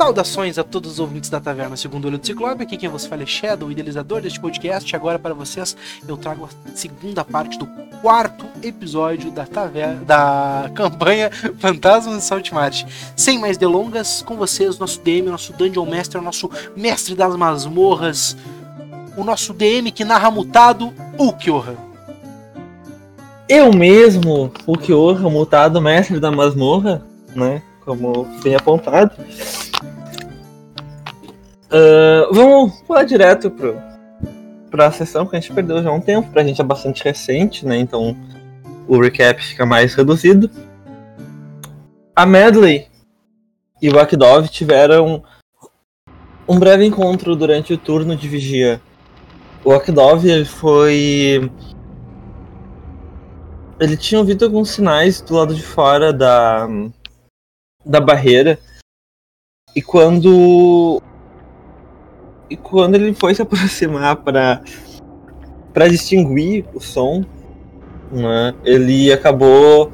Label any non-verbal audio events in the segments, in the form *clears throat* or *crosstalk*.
Saudações a todos os ouvintes da Taverna Segundo Olho do Ciclope. Aqui quem você fala é Shadow, idealizador deste podcast. Agora para vocês eu trago a segunda parte do quarto episódio da taverna, da campanha *laughs* Fantasmas de Saltmart. Sem mais delongas, com vocês, nosso DM, nosso Dungeon Master, nosso mestre das masmorras, o nosso DM que narra mutado, o. Eu mesmo, o Kyohan, mutado mestre da masmorra, né? Como bem apontado. Uh, vamos pular direto pro, pra sessão que a gente perdeu já há um tempo. Pra gente é bastante recente, né? Então o recap fica mais reduzido. A Medley e o Akdov tiveram um breve encontro durante o turno de vigia. O Akdov foi. Ele tinha ouvido alguns sinais do lado de fora da, da barreira. E quando e quando ele foi se aproximar para para distinguir o som, né, ele acabou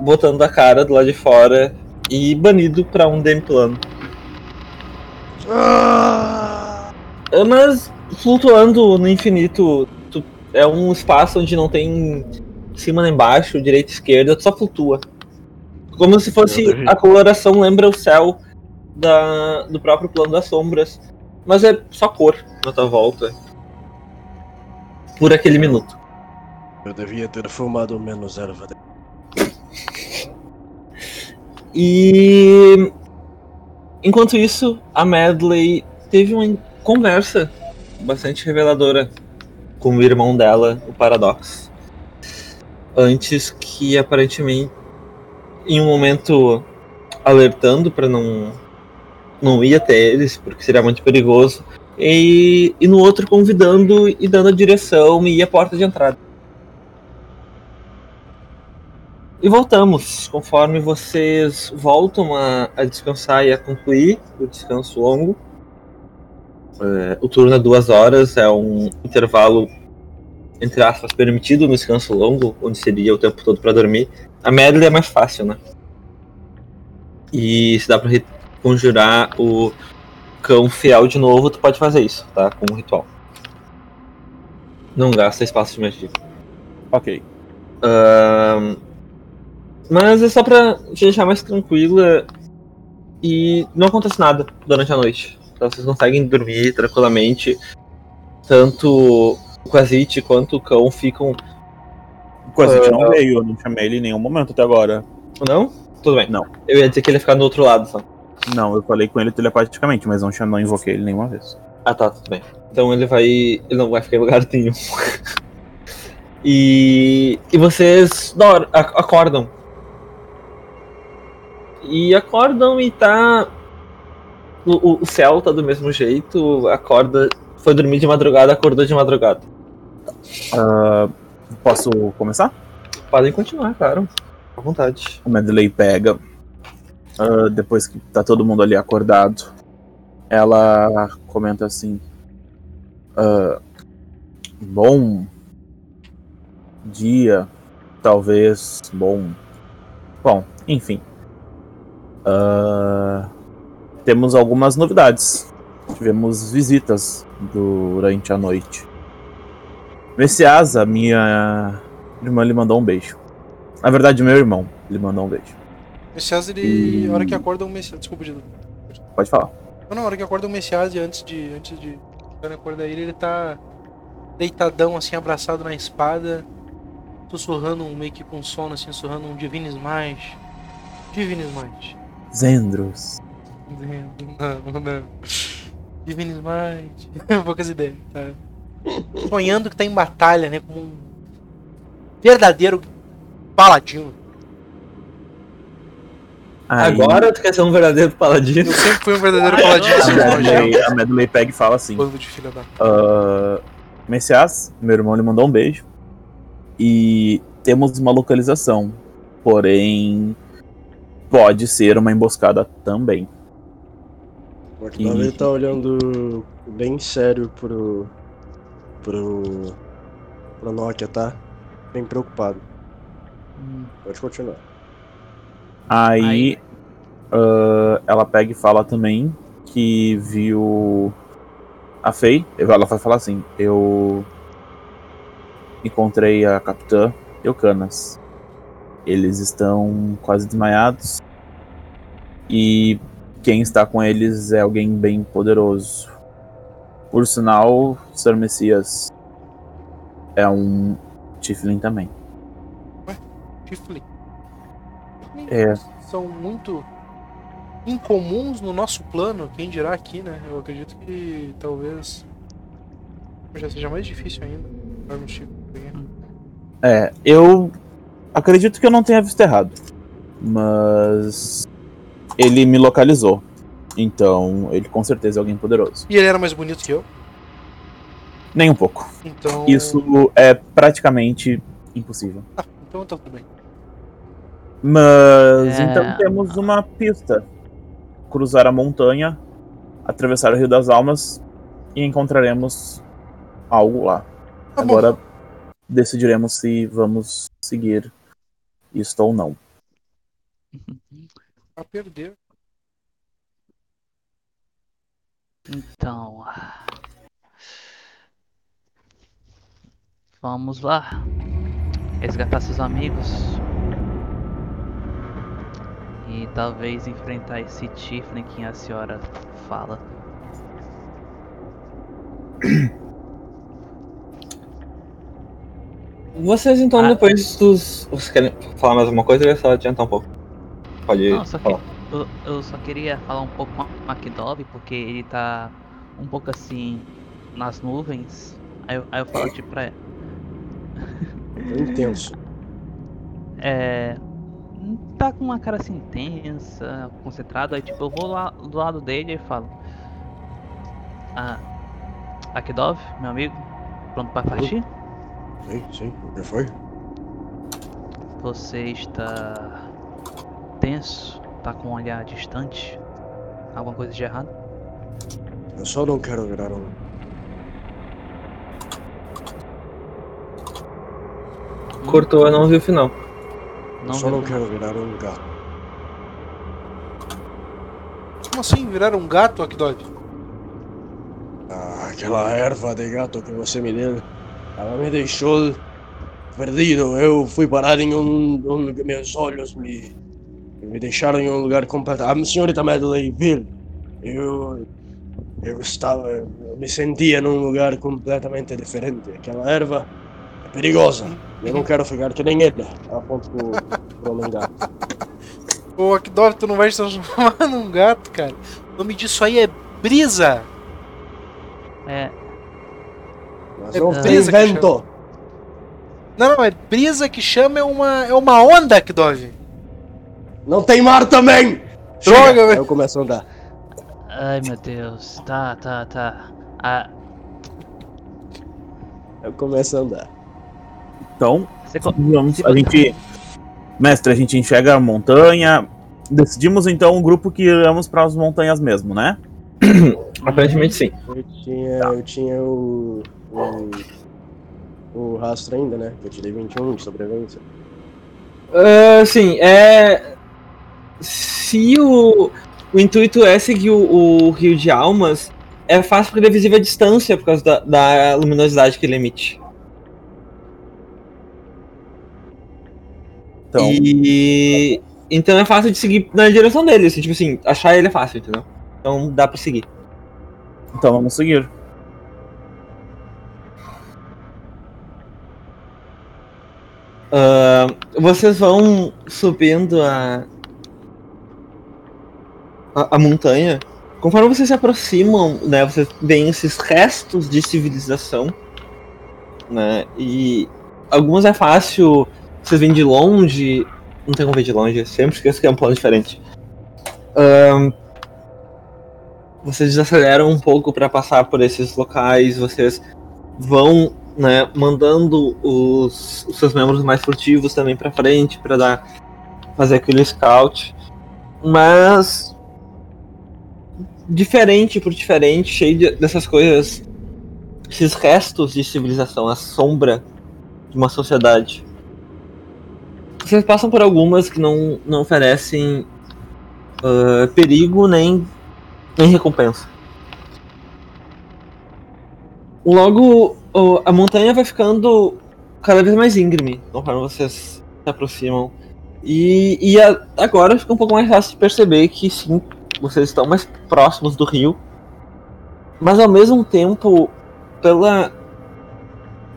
botando a cara do lado de fora e banido para um DM plano. Ah! Mas flutuando no infinito tu, é um espaço onde não tem cima nem embaixo, direita e esquerda, tu só flutua. Como se fosse a coloração lembra o céu da, do próprio plano das sombras. Mas é só cor na tua volta. Por aquele minuto. Eu devia ter fumado menos erva. *laughs* E enquanto isso, a Medley teve uma conversa bastante reveladora com o irmão dela, o Paradox. Antes que aparentemente em um momento alertando para não não ia até eles, porque seria muito perigoso. E, e no outro convidando e dando a direção e a porta de entrada. E voltamos, conforme vocês voltam a, a descansar e a concluir o descanso longo. É, o turno é duas horas, é um intervalo, entre aspas, permitido no descanso longo, onde seria o tempo todo para dormir. A medley é mais fácil, né? E se dá pra conjurar o cão fiel de novo, tu pode fazer isso, tá? Com um ritual. Não gasta espaço de magia. Ok. Uh, mas é só pra te deixar mais tranquila e não acontece nada durante a noite. Então vocês conseguem dormir tranquilamente. Tanto o Quasite quanto o cão ficam. O Quasite uh, não veio, eu não chamei ele em nenhum momento até agora. Não? Tudo bem. Não. Eu ia dizer que ele ia ficar do outro lado só. Não, eu falei com ele telepaticamente, mas não, não invoquei ele nenhuma vez. Ah tá, tudo bem. Então ele vai. Ele não vai ficar em lugar nenhum. *laughs* e. E vocês dor, acordam. E acordam e tá. O, o céu tá do mesmo jeito, acorda. Foi dormir de madrugada, acordou de madrugada. Uh, posso começar? Podem continuar, claro. À vontade. O Medley pega uh, depois que tá todo mundo ali acordado, ela comenta assim: uh, Bom dia, talvez bom. Bom, enfim. Uh, temos algumas novidades. Tivemos visitas durante a noite. Messiasa, minha irmã, lhe mandou um beijo. Na verdade, meu irmão lhe mandou um beijo. Messias, ele. A hora que acorda um Messias. Desculpa, Dido. Pode falar. Não, não, a hora que acorda um Messias e antes de. Antes de. Quando acorda ele, ele tá. Deitadão, assim, abraçado na espada. Sussurrando meio que com sono, assim, sussurrando um Divine Smite. Divine Smite. Zendros. *laughs* Não, não. Divine Smite. *laughs* Poucas ideias, tá? Sonhando que tá em batalha, né? Como um verdadeiro paladino. Aí... Agora tu quer ser um verdadeiro paladino? Eu sempre fui um verdadeiro paladino. a, Medley, a Medley pega e fala assim: Bando de filha da. Uh, Messias, meu irmão lhe mandou um beijo. E temos uma localização. Porém, pode ser uma emboscada também. O Octavio e... tá olhando bem sério pro. pro. pro Nokia, tá? Bem preocupado. Hum. Pode continuar. Aí, ah, ela pega e fala também que viu a Faye. Ela vai falar assim: Eu encontrei a capitã Eucanas. Eles estão quase desmaiados. E quem está com eles é alguém bem poderoso. Por sinal, Sir Messias é um Tiflin também. Tiflin. É. São muito incomuns no nosso plano, quem dirá aqui, né? Eu acredito que talvez já seja mais difícil ainda. É, eu acredito que eu não tenha visto errado. Mas ele me localizou. Então, ele com certeza é alguém poderoso. E ele era mais bonito que eu, Nem um pouco. então. Isso é praticamente impossível. Ah, então tá tudo bem. Mas É. então temos uma pista. Cruzar a montanha, atravessar o Rio das Almas e encontraremos algo lá. Tá bom. Agora decidiremos se vamos seguir isto ou não. A perder. Então. Vamos lá. Resgatar seus amigos. E talvez enfrentar esse Tiflin que a senhora fala. Vocês então, Ah. depois dos. Vocês querem falar mais alguma coisa ou é só adiantar um pouco? Pode Não, só que falar. eu, eu só queria falar um pouco com o McDove, porque ele tá um pouco assim nas nuvens. Aí eu, aí eu falo tipo pra ela. É intenso. É. Tá com uma cara assim tensa, concentrado, aí tipo, eu vou lá do lado dele e falo. Ah. Akidov, meu amigo, pronto pra partir? Sim, sim. O que foi? Você está tenso? Tá com um olhar distante? Alguma coisa de errado? Eu só não quero virar um. Cortou, eu não vi o final. Eu Não só não quero virar um gato. Como assim? Virar um gato, Akdov? Ah, aquela erva de gato que você me deu, ela me deixou perdido. Eu fui parar em um, um meus olhos me me deixaram em um lugar completo. A senhorita Medley viu. Eu eu estava, eu me sentia num lugar completamente diferente. Aquela erva perigosa. Eu não quero ficar que nem ele. Aponto pro, pro homem gato. *laughs* Ô, Akdov, tu não vai se transformar *laughs* num gato, cara. O nome disso aí é brisa. É, Mas É não tem vento. Não, não, é brisa que chama é uma, é uma onda, Akdov. Não tem mar também. Droga, Chega. velho. Eu começo a andar. ai meu Deus, tá, tá, tá. Ah, Eu começo a andar. Então, vamos, a gente. Mestre, a gente enxerga a montanha. Decidimos então um grupo que iremos para as montanhas mesmo, né? *clears throat* Aparentemente sim. Eu tinha, eu tinha o, o. o rastro ainda, né? Que eu tirei 21 de sobrevivência. Ah, sim, é. Se o, o intuito é seguir o, o Rio de Almas, é fácil porque ele é visível à distância por causa da, da luminosidade que ele emite. Então, E. Então é fácil de seguir na direção dele, assim, tipo assim, achar ele é fácil, entendeu? Então dá pra seguir. então vamos seguir. Ah, vocês vão subindo a, a. a montanha. Conforme vocês se aproximam, né? Vocês veem esses restos de civilização. Né? E alguns é fácil. Vocês vêm de longe. Não tem como ver de longe, sempre esqueço que é um plano diferente. Ahn, vocês desaceleram um pouco para passar por esses locais, vocês vão né, mandando os, os seus membros mais furtivos também pra frente para dar fazer aquele scout. Mas diferente por diferente, cheio de- dessas coisas, esses restos de civilização, a sombra de uma sociedade. Vocês passam por algumas que não, não oferecem ah, perigo nem, nem recompensa. Logo, o- a montanha vai ficando cada vez mais íngreme conforme vocês se aproximam. E, e a- agora fica um pouco mais fácil de perceber que sim, vocês estão mais próximos do rio. Mas ao mesmo tempo, pela,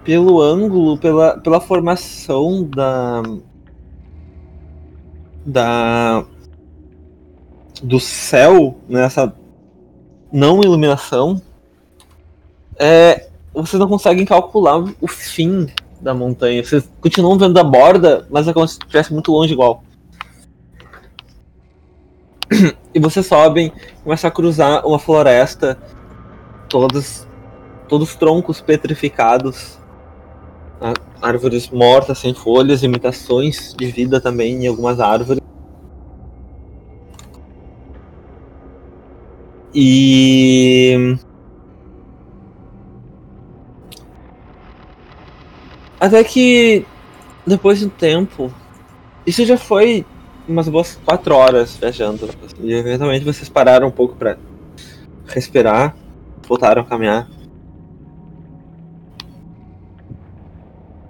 pelo ângulo, pela, pela formação da. Da. do céu, nessa não iluminação, é, vocês não conseguem calcular o fim da montanha. Vocês continuam vendo a borda, mas é como se estivesse muito longe igual. *clears throat* E vocês sobem, começam a cruzar uma floresta, todos, todos troncos petrificados, árvores mortas, sem folhas, imitações de vida também em algumas árvores. E Até que depois de um tempo, isso já foi umas boas quatro horas viajando. E eventualmente vocês pararam um pouco pra respirar, voltaram a caminhar.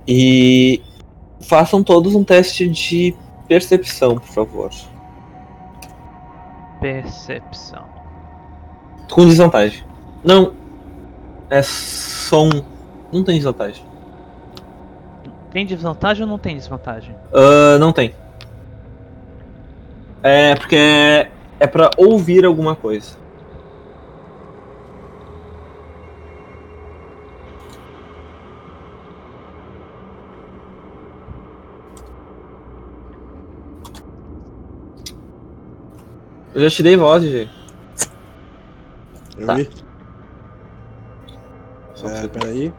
E façam todos um teste de percepção, por favor. Percepção. Com desvantagem. Não. É som. Não tem desvantagem. Tem desvantagem ou não tem desvantagem? Ah, não tem. É porque é, é pra ouvir alguma coisa. Eu já te dei voz, G. Eu Tá. vi. É, peraí.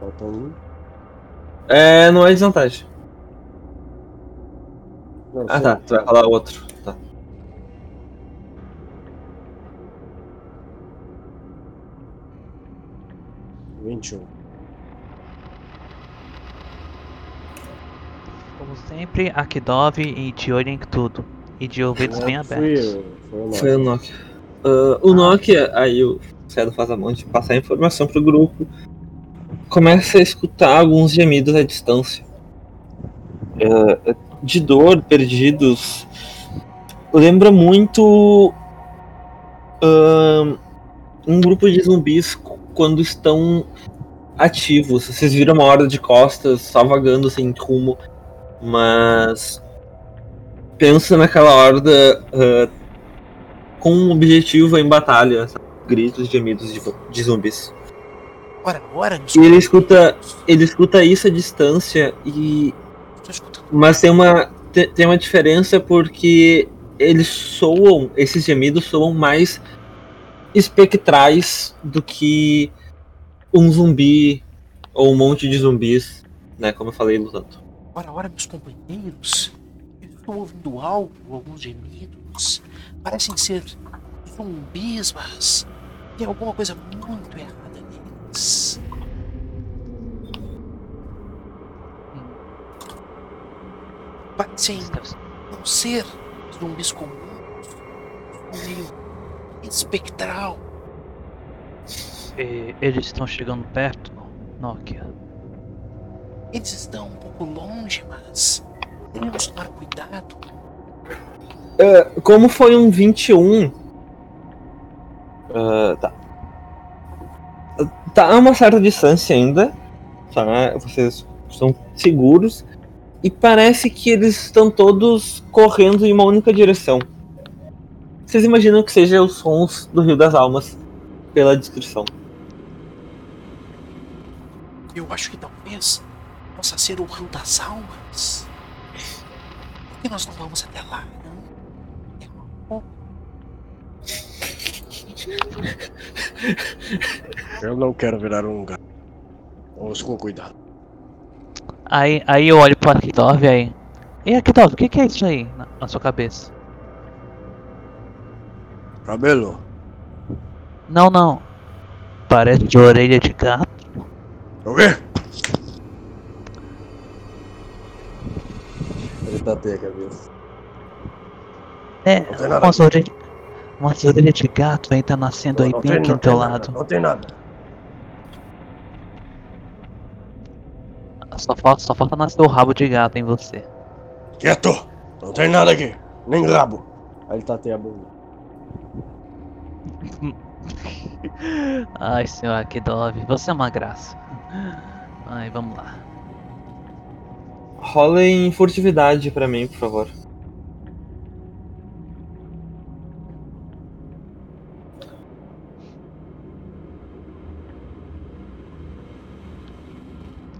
Falta um. É, não é desvantagem. Não, Ah tá, tu vai falar outro. Tá. Vinte um. Como sempre, Akidov e em tudo. E de ouvidos bem Foi, abertos. foi o Foi o Nokia. Ah, o Nokia, aí o Cedo faz a mão de passar a informação pro grupo. Começa a escutar alguns gemidos à distância. Ah, de dor, perdidos. Lembra muito. ah, um grupo de zumbis quando estão ativos. Vocês viram uma horda de costas só vagando sem rumo. Mas. Pensa naquela horda ah, com um objetivo em batalha, sabe? gritos gemidos de, de zumbis. Ora, ora, E ele escuta, ele escuta isso à distância e mas tem uma te- tem uma diferença porque eles soam, esses gemidos soam mais espectrais do que um zumbi ou um monte de zumbis, né, como eu falei lutando. Ora, ora, meus companheiros. Estou ouvindo algo, alguns gemidos. Parecem ser zumbis, mas tem alguma coisa muito errada neles. Parecem não ser zumbis comuns. Meio espectral. E eles estão chegando perto, Nokia. Eles estão um pouco longe, mas devemos tomar cuidado. Como foi um 21. ah, tá. Tá a uma certa distância ainda. Tá? Vocês estão seguros. E parece que eles estão todos correndo em uma única direção. Vocês imaginam que sejam os sons do Rio das Almas, pela descrição. Eu acho que talvez possa ser o Rio das Almas. Por que nós não vamos até lá? não? É uma. Eu não quero virar um gato. Vamos com cuidado. Aí, aí eu olho pro Akidov aí. E Akidov, o que, que é isso aí na, na sua cabeça? Cabelo. Não, não. Parece de orelha de gato. O quê? Tapei a cabeça. É, Não tem nada uma aqui. orelha, uma orelha de gato tá nascendo aí bem aqui do teu lado. Não tem nada. Só falta, só falta nascer o rabo de gato em você. Quieto! Não tem nada aqui. Nem rabo. Aí ele tateia a bunda. *laughs* Ai, senhor Akidov, você é uma graça. Ai, vamos lá. Rolem furtividade pra mim, por favor.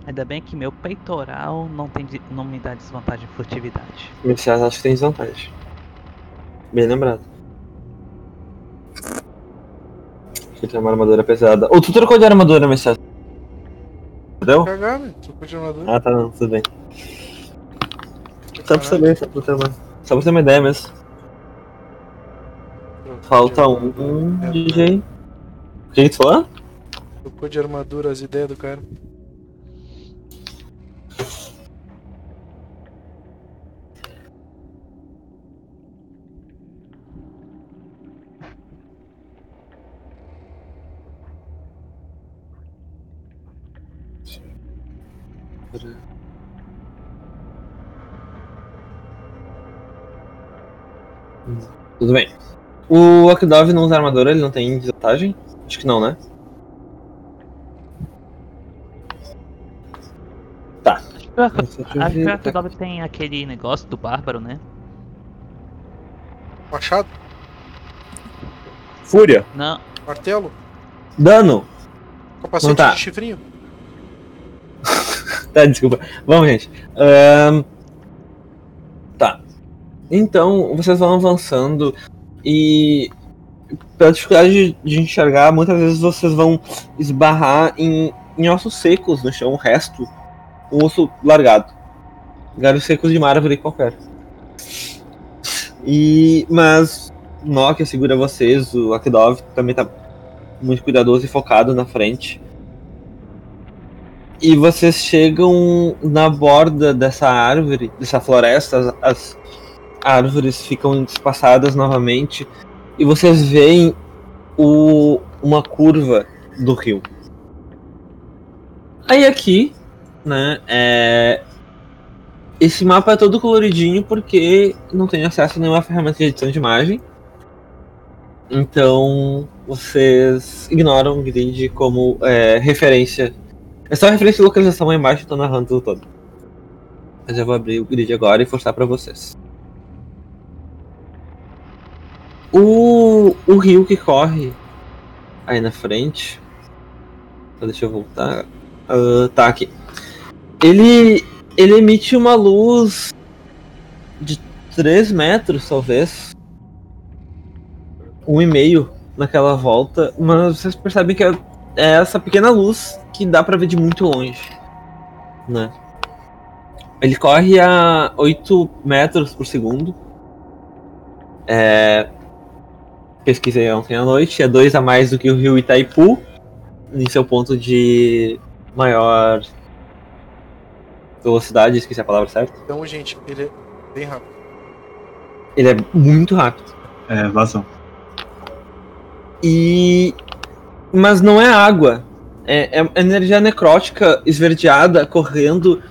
Ainda bem que meu peitoral não, tem, não me dá desvantagem em furtividade. Messias acho que tem desvantagem. Bem lembrado. Ele tem uma armadura pesada. Ou tu trocou de armadura, Messias? Entendeu? Cagar, né? Trocou de armadura. Ah, tá, não, tudo bem. Só pra saber, só pra ter uma, só pra ter uma ideia mesmo. Falta um É, DJ. O que que tu falou? Trocou de armadura as ideias do cara. Tudo bem. O Akdov não usa armadura, ele não tem desvantagem? Acho que não, né? Tá. Acho que o Ak- Deixa eu acho que o ver. Akidov tem aquele negócio do bárbaro, né? Machado? Fúria. Não, Martelo? Dano! Capacete Não tá. de chifrinho? *laughs* Tá, desculpa. Vamos, gente. Ahn, Tá. Então, vocês vão avançando e pela dificuldade de- de enxergar, muitas vezes vocês vão esbarrar em, em ossos secos no chão, o resto, um osso largado. Galhos secos de uma árvore qualquer. E. Mas Nokia segura vocês, o Akdov também tá muito cuidadoso e focado na frente. E vocês chegam na borda dessa árvore, dessa floresta, as, as árvores ficam espaçadas novamente e vocês veem o, uma curva do rio. Aí aqui, né, é, esse mapa é todo coloridinho porque não tem acesso a nenhuma ferramenta de edição de imagem. Então vocês ignoram o grid como é, referência é só referência de localização aí embaixo, eu tô narrando tudo todo. Mas eu vou abrir o grid agora e forçar pra vocês. O, o rio que corre aí na frente. Só Deixa eu voltar. Ah, tá aqui. Ele, ele emite uma luz de 3 metros, talvez. Um e meio naquela volta. Mas vocês percebem que é é essa pequena luz que dá pra ver de muito longe, né? Ele corre a 8 metros por segundo. É... Pesquisei ontem à noite, é 2 a mais do que o rio Itaipu, em seu ponto de maior velocidade, esqueci a palavra certa. Então, gente, ele é bem rápido. Ele é muito rápido. É, vazão. E. Mas não é água. É, é energia necrótica esverdeada correndo,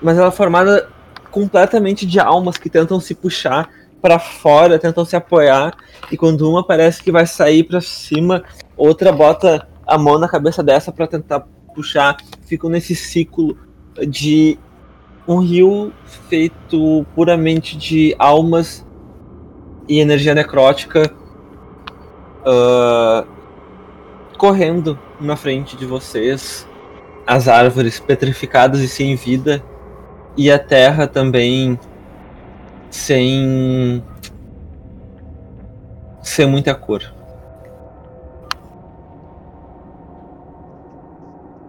mas ela é formada completamente de almas que tentam se puxar para fora, tentam se apoiar, e quando uma parece que vai sair para cima, outra bota a mão na cabeça dessa para tentar puxar. Ficam nesse ciclo de um rio feito puramente de almas e energia necrótica. ah, correndo na frente de vocês, as árvores petrificadas e sem vida, e a terra também sem. sem muita cor.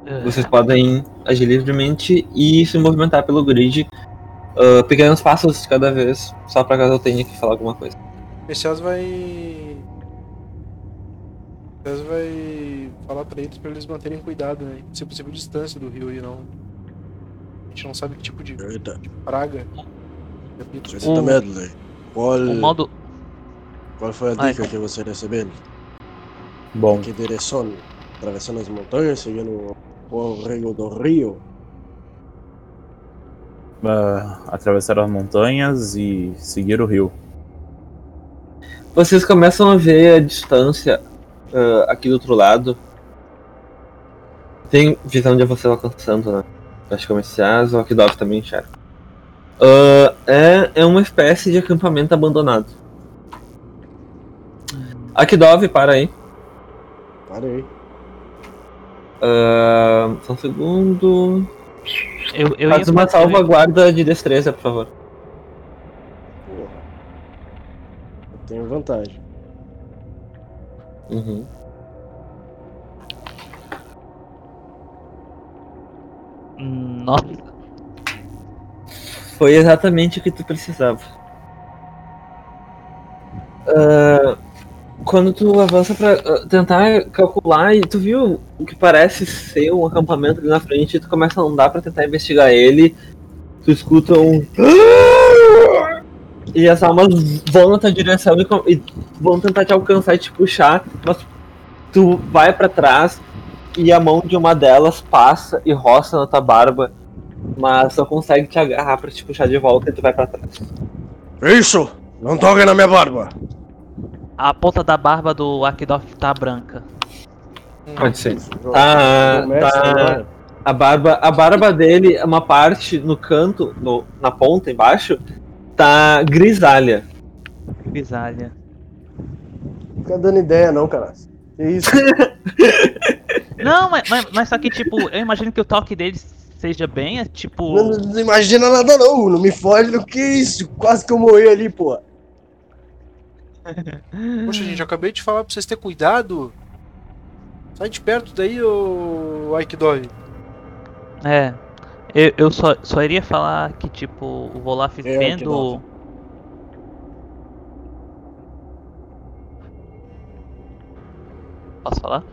Ah, Vocês podem agir livremente e se movimentar pelo grid, ah, pequenos passos de cada vez, só para caso eu tenha que falar alguma coisa. Messias vai. Messias vai falar pra eles pra eles manterem cuidado, né? Se possível, distância do rio e não. A gente não sabe que tipo de Eita, praga. Repito. senhorita Medley. Qual, o modo. Qual foi a Ai, dica que você recebeu? Bom, Que direção? Atravessando as montanhas, seguindo o rio do rio? ah, atravessar as montanhas e seguir o rio. Vocês começam a ver a distância ah, aqui do outro lado. Tem visão de vocês alcançando, né? Acho que o Messias ou o Akidov também enxerga. Ah, é, é uma espécie de acampamento abandonado. Akidov, para aí. Parei. Ah, só um segundo. Eu, eu Faz ia uma salvaguarda de destreza, por favor. Porra. Eu tenho vantagem. Uhum. Hum, Nossa, Foi exatamente o que tu precisava. Ah, quando tu avança pra ah, tentar calcular e tu viu o que parece ser um acampamento ali na frente, tu começa a andar pra tentar investigar ele, tu escuta um. E as almas vão na tua direção e, e vão tentar te alcançar e te puxar, mas tu vai pra trás e a mão de uma delas passa e roça na tua barba mas só consegue te agarrar pra te puxar de volta e tu vai pra trás. Isso! Não toque na minha barba! a ponta da barba do Akidov tá branca. Pode ser. Tá, tá. A barba, a barba dele, uma parte no canto, no- na ponta embaixo, tá grisalha. Grisalha. Fica dando ideia não, cara. Que isso? *laughs* Não, mas, mas, mas só que, tipo, eu imagino que o toque dele seja bem, é, tipo. não, não imagina nada não, não me foge do que isso. Quase que eu morri ali, pô. Poxa, gente, eu acabei de falar pra vocês terem cuidado. Sai de perto daí, ô Aikidov. É. Eu, eu só, só iria falar que, tipo, o Volaf É, vendo. Posso falar?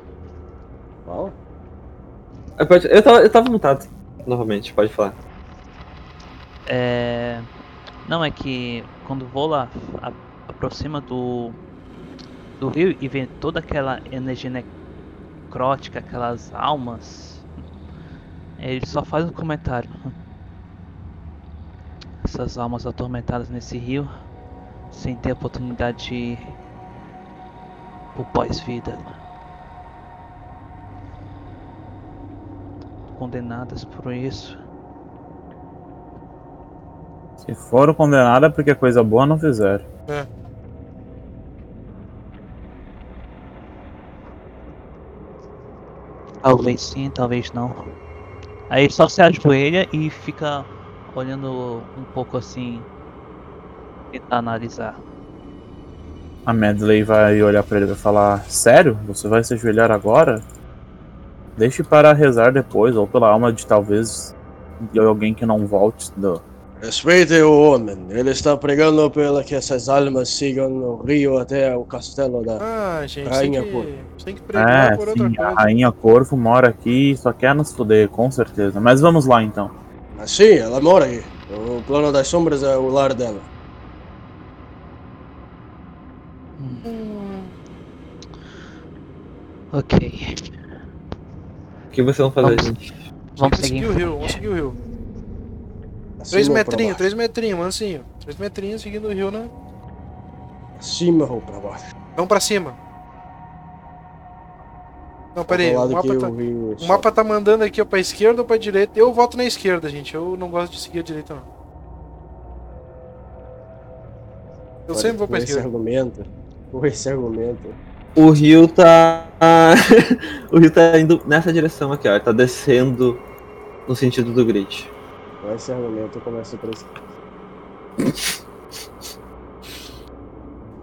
Fala. Eu, eu tava, eu tava mutado, novamente, pode falar. É. Não, é que quando o Vola aproxima do. do rio e vê toda aquela energia necrótica, aquelas almas, ele só faz um comentário. Essas almas atormentadas nesse rio, sem ter a oportunidade de pro pós-vida. Condenadas por isso. Se foram condenadas é porque coisa boa não fizeram. Talvez sim, talvez não. Aí só se ajoelha e fica olhando um pouco assim. Tentar analisar. A Medley vai olhar pra ele e vai falar: Sério? Você vai se ajoelhar agora? Deixe para rezar depois, ou pela alma de talvez de alguém que não volte. Do... Respeite o homem. Ele está pregando pela que essas almas sigam o rio até o castelo da. Ah, gente, Rainha tem que, Corvo. tem que pregar É, por outra sim, a coisa. Rainha Corvo mora aqui e só quer nos fuder, com certeza. Mas vamos lá então. Ah, sim, ela mora aí. O plano das sombras é o lar dela. Ok. O que vocês vão fazer, Vamos. gente? Vamos seguir. o rio, vamos seguir o rio. Acima Três ou pra metrinhos, baixo? três metrinhos, mansinho. Três metrinhos seguindo o rio, né? Acima ou pra baixo? Vamos pra cima. Não, pera aí, o lado mapa, tá, o rio o mapa tá mandando aqui ó, pra esquerda ou pra direita. Eu voto na esquerda, gente. Eu não gosto de seguir a direita, não. Eu Olha, sempre vou com pra esse esquerda. argumento. Com esse argumento. O rio tá. *laughs* o rio tá indo nessa direção aqui, ó. Ele tá descendo no sentido do grid. Com esse argumento eu começo por esse.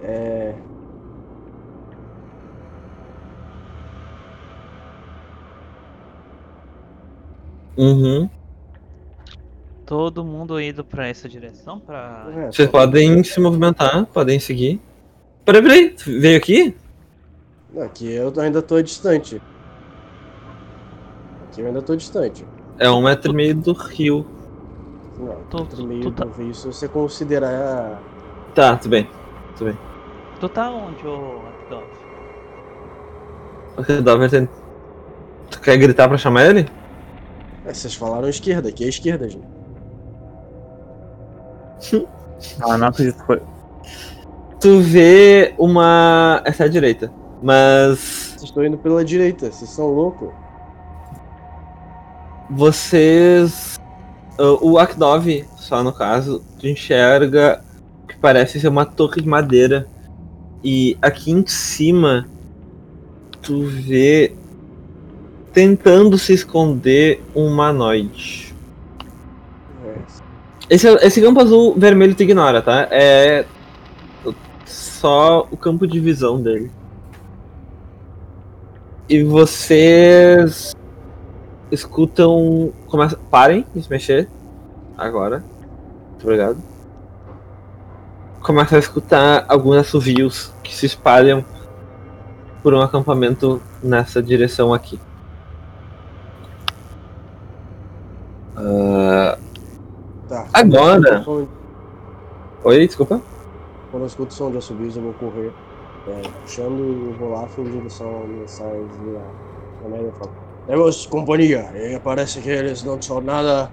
É. Uhum. Todo mundo indo pra essa direção pra. é, Vocês só- podem se movimentar, podem seguir. Peraí, peraí, veio aqui? Aqui eu ainda tô distante. Aqui eu ainda tô distante. É um metro e meio do rio. Não, Tu- entre meio tu tá- do rio, se você considerar. Tá, tudo bem. Tudo bem. Tu tá onde, ô Akdov? O Akdov tem... Tu quer gritar pra chamar ele? É, vocês falaram esquerda, aqui é esquerda, gente. *laughs* Ah, não acredito que foi. Tu vê uma. Essa é a direita. Mas. Vocês estão indo pela direita, vocês são loucos. Vocês. O Akdov, só no caso, tu enxerga o que parece ser uma torre de madeira. E aqui em cima, tu vê. Tentando se esconder um humanoide. É. Esse, esse campo azul vermelho tu ignora, tá? É. Só o campo de visão dele. E vocês escutam. Começa, parem de se mexer. Agora. Muito obrigado. Começa a escutar alguns assovios que se espalham por um acampamento nessa direção aqui. Ah, Tá. Agora? Oi, desculpa. Quando eu escuto som de assobios, eu vou correr. É, puxando e vou lá em direção a mensagens de lá. A média fala: Temos companhia, e parece que eles não são nada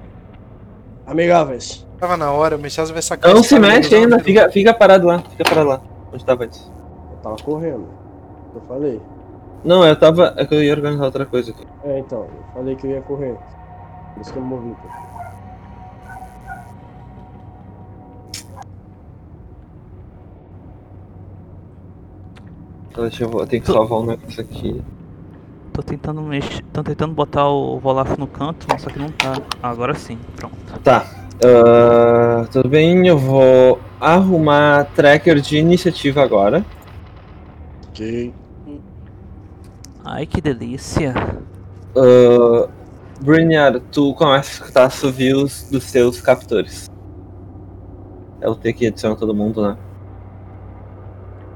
amigáveis. Tava na hora, o Messias vai sacar Não se cara mexe ainda, fica, fica parado lá, fica parado lá. Onde tava antes? Eu tava correndo. Eu falei. Não, eu tava. É que eu ia organizar outra coisa aqui. É, então, eu falei que eu ia correr. Por isso que eu me movi. Deixa eu, eu tenho que salvar um negócio aqui. Tô tentando mexer. Tô tentando botar o Volaf no canto, mas só que não tá. Agora sim, pronto. Tá. ah, tudo bem, eu vou arrumar tracker de iniciativa agora. Ok. Ai que delícia. Uh, Brynjar, tu começa a escutar assovios dos seus captores. É o T que adiciona todo mundo, né?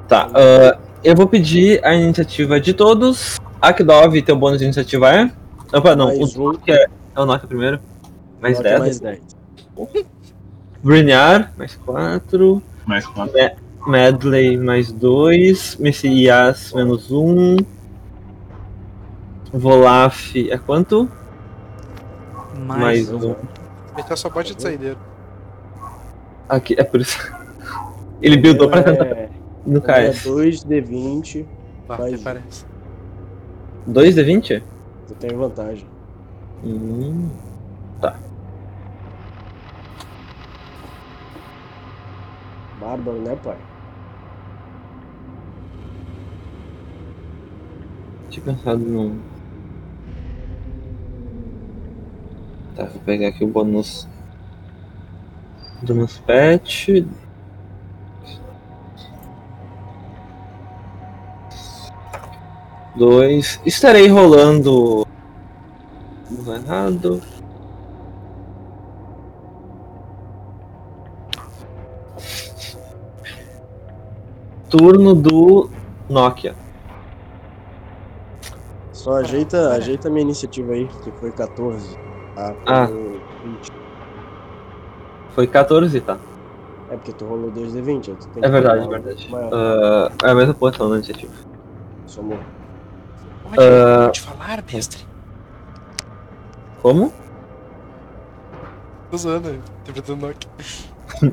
Tá. ah, eu vou pedir a iniciativa de todos. Akdov, teu bônus de iniciativa é? Opa, não. Mais o. Nokia é, é o Nokia primeiro. Mais Coloca 10. Mais 10. Brynjar, mais 4. Mais quanto? Medley, mais 2. Messias, menos 1. Volaf, é quanto? Mais, Mais um. Ele tá só bote de saideira. Aqui, é por isso. Ele buildou pra tentar No KS. 2d20, Lá, Faz. até parece. 2 de 20? tu tem vantagem. Hum. Bárbaro, né, pai? Tinha pensado num. Tá, vou pegar aqui o bônus. Bônus pet. Dois. Estarei rolando. Não errado. Turno do Nokia. Só ajeita, ajeita a minha iniciativa aí, que foi 14. Tá? Ah. Foi 20. Foi 14, tá? É porque tu rolou 2d20, aí tu tem É que verdade, é verdade. Ah, é a mesma posição da iniciativa. Somou. Pode, Ah. pode falar, mestre. Como? Tô zoando, interpretando Nokia. *laughs*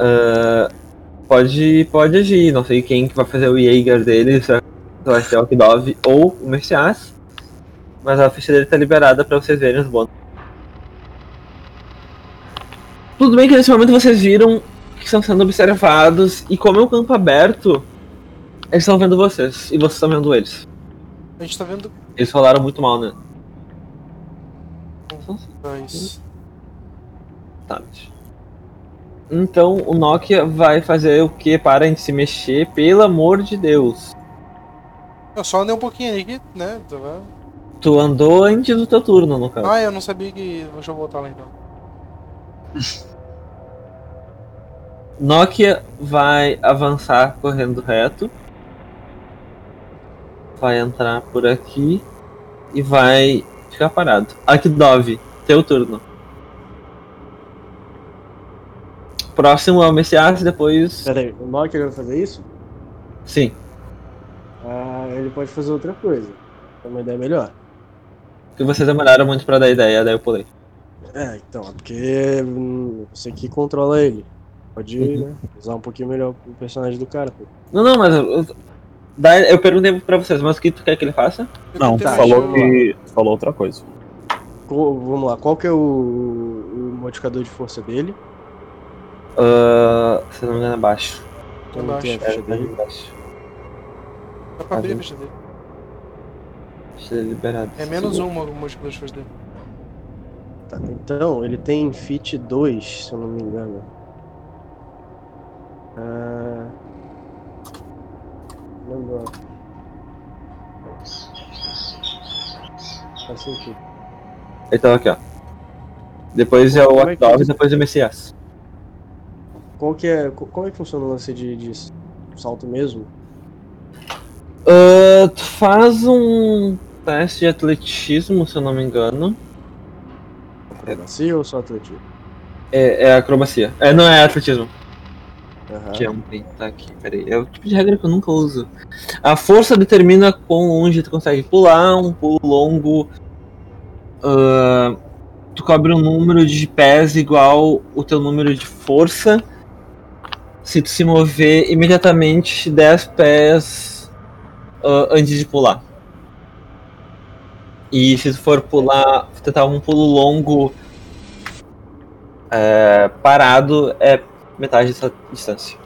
Ah, pode, pode agir, não sei quem que vai fazer o Jaeger dele, se vai ser o Akdov ou o Messias. Mas a ficha dele tá liberada pra vocês verem os bônus. Tudo bem que nesse momento vocês viram que estão sendo observados e como é um campo aberto, eles estão vendo vocês e vocês estão vendo eles. A gente tá vendo. Eles falaram muito mal, né? Mas. Tarde. Então o Nokia vai fazer o que? Para de se mexer, pelo amor de Deus. Eu só andei um pouquinho aqui, né? Tá? Tu andou antes do teu turno, no caso. Ah, eu não sabia que. Deixa eu voltar lá então. *laughs* Nokia vai avançar correndo reto. Vai entrar por aqui. E vai ficar parado. Akdov, teu turno. próximo é o Messias, depois. Pera aí, o Nokia vai fazer isso? Sim. Ah, ele pode fazer outra coisa. É uma ideia melhor. Porque vocês demoraram muito pra dar ideia, daí eu pulei. É, então, é porque hum, você que controla ele. Pode Uhum. né, usar um pouquinho melhor o personagem do cara. pô. Não, não, mas. Eu, eu perguntei pra vocês, mas o que tu quer que ele faça? Não, Tá, falou que. Falou outra coisa. Qual- vamos lá, qual que é o, o modificador de força dele? Ah, se não me engano, é baixo. Eu não tenho a Embaixo. ficha É, dele. baixo. Dá pra abrir a Ah, ficha dele. Deixa ele liberado. É menos um o múltiplo de força dele. Tá, então, ele tem Fit 2, se eu não me engano. Ah... Não. Faz sentido. Então aqui, ó. Depois é o Como é depois o Messias. Qual que é, co- como é que funciona o lance de, de salto mesmo? Ah, tu faz um teste de atletismo, se eu não me engano. Acrobacia ou só atletismo? É, é acrobacia. É, não é atletismo. Aham. Jumping, tá aqui, peraí. É o tipo de regra que eu nunca uso. A força determina quão longe tu consegue pular, um pulo longo. ah, tu cobre um número de pés igual o teu número de força. Se tu se mover imediatamente 10 pés ah, antes de pular. E se tu for pular, tentar um pulo longo é, parado, é metade dessa distância.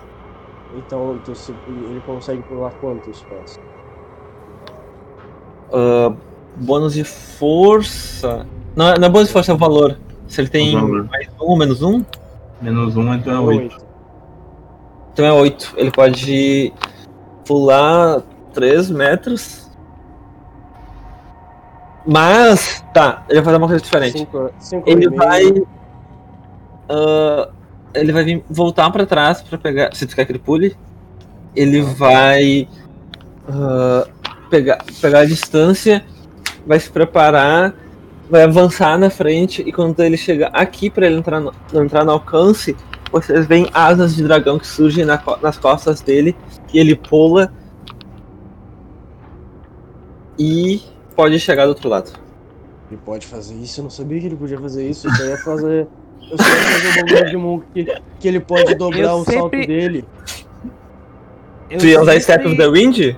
Então, se- ele consegue pular quantos pés? Ah, bônus de força. Não, é- não é bônus de força, é o valor. Se ele tem mais um ou menos um, Menos um, então é oito. então é 8. Ele pode pular 3 metros. Mas, tá, ele vai fazer uma coisa diferente. Cinco, cinco Ele vai. ah, ele vai vir voltar pra trás pra pegar. Se tu quer que ele pule, ele vai ah, pegar, pegar a distância, vai se preparar, vai avançar na frente e quando ele chegar aqui pra ele entrar no, entrar no alcance, vocês veem asas de dragão que surgem na nas costas dele e ele pula e pode chegar do outro lado. Ele pode fazer isso, eu não sabia que ele podia fazer isso. Só ia fazer. Eu só ia fazer o bagulho de Monk que, que ele pode dobrar Eu o salto sempre- dele. Eu Tu ia usar sempre- Step of the Wind?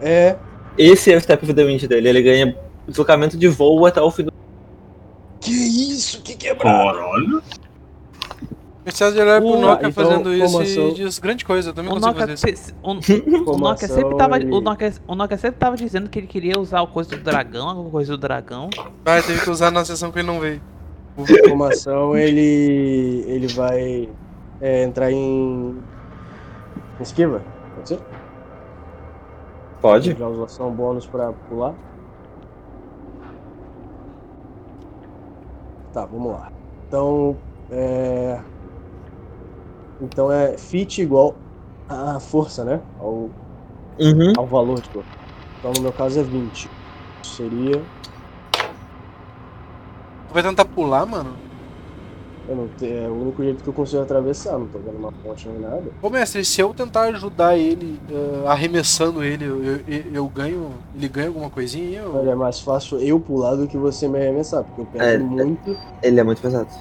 É. Esse é o Step of the Wind dele. Ele ganha deslocamento de voo até o fim do. Que isso? Que quebrado! Caralho. É de olhar pro O- Nokia então, fazendo isso e diz grande coisa. Eu também O consigo Nokia, fazer isso. se- o, o Nokia sempre tava. ele- O Nokia, o Nokia sempre tava dizendo que ele queria usar o coisa do dragão, alguma coisa do dragão. Ah, teve que usar na sessão que ele não veio. Como ação, ele. ele vai é, entrar em. Esquiva? Pode ser? Pode? Já usou ação bônus pra pular. Tá, vamos lá. Então, é. Então é fit igual a força, né? Ao, Uhum. ao valor, tipo. Então no meu caso é 20. Seria. Tu vai tentar pular, mano? Eu não te- é o único jeito que eu consigo atravessar, não tô vendo uma ponte nem nada. Ô mestre, se eu tentar ajudar ele, eh, arremessando ele, eu, eu, eu ganho. Ele ganha alguma coisinha? Olha, Eu... é mais fácil eu pular do que você me arremessar, porque eu peso É, é. muito, Ele é muito pesado.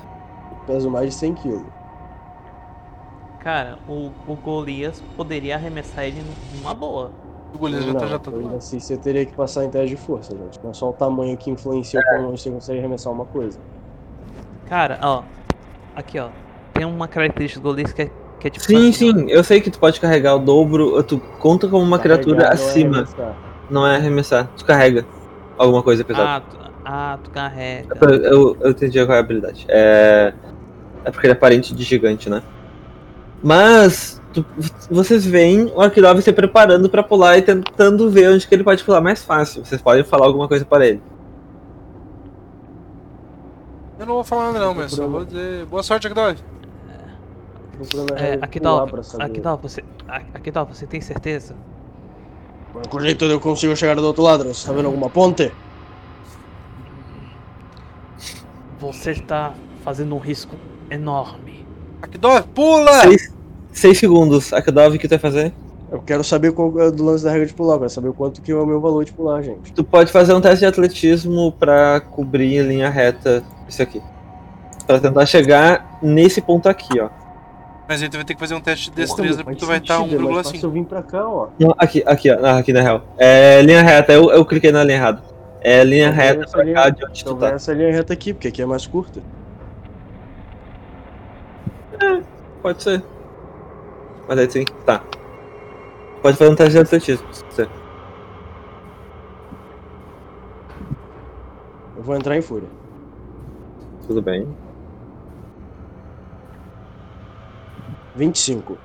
peso mais de 100 kg. Cara, o, o Golias poderia arremessar ele numa boa. O já tá, já tá ainda lado. assim você teria que passar em teste de força, gente. Não é só o tamanho que influencia o quão longe você consegue arremessar uma coisa. Cara, ó. Aqui, ó. Tem uma característica do Golias que é, que é tipo. Sim, assim, sim, eu sei que tu pode carregar o dobro, tu conta como uma Carregar criatura não é acima, arremessar. não é arremessar, tu carrega alguma coisa pesada. Ah, tu, ah, tu carrega. Eu, eu, eu entendi qual é a habilidade. É, é porque ele é parente de gigante, né? Mas vocês veem o Akidov se preparando para pular e tentando ver onde que ele pode pular mais fácil. Vocês podem falar alguma coisa para ele. Eu não vou falar nada não, mas só vou dizer boa sorte, Akidov! É, é Akidov, você, Akilov, você tem certeza? o jeito eu consigo chegar do outro lado? Está vendo alguma ponte? Você está fazendo um risco enorme. Akidov, pula! 6 segundos, a cada o que tu vai fazer? Eu quero saber qual é do lance da regra de pular, eu quero saber quanto que é o meu valor de pular, gente. Tu pode fazer um teste de atletismo pra cobrir em linha reta isso aqui. Pra tentar chegar nesse ponto aqui, ó. Mas aí tu vai ter que fazer um teste de destreza porque tu vai estar 1,5. Se eu assim. vim pra cá, ó. Não, aqui, aqui, ó. Aqui na real. É linha reta, eu, eu cliquei na linha errada. É linha então, reta pra linha, cá de onde então tu tá. essa linha reta aqui, porque aqui é mais curta. É, pode ser. Mas aí sim, tá. Pode fazer um teste de atletismo, se quiser. Eu vou entrar em fúria. Tudo bem. 25.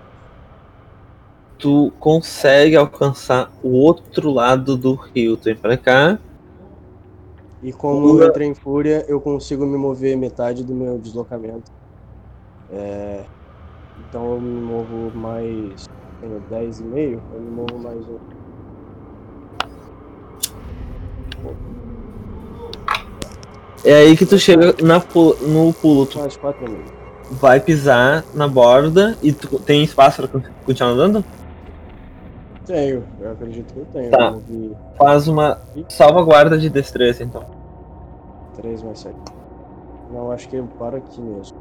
Tu consegue alcançar o outro lado do rio. Tu vem pra cá. E como eu entrei em fúria, eu consigo me mover metade do meu deslocamento. É, Então eu me movo mais. Tenho 10,5, eu me movo mais um. É aí que tu chega na no pulo. Tu Mais 4,5. vai pisar na borda e tu tem espaço pra con- continuar andando? Tenho, eu acredito que eu tenho. Tá. Eu Faz uma salvaguarda de destreza, então. 3 mais 7. Não, acho que eu paro aqui mesmo.